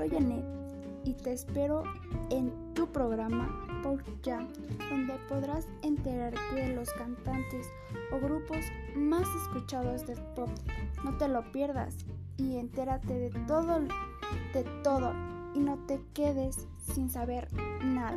Soy Anet y te espero en tu programa Pop Jam, donde podrás enterarte de los cantantes o grupos más escuchados del pop. No te lo pierdas y entérate de todo, de todo y no te quedes sin saber nada.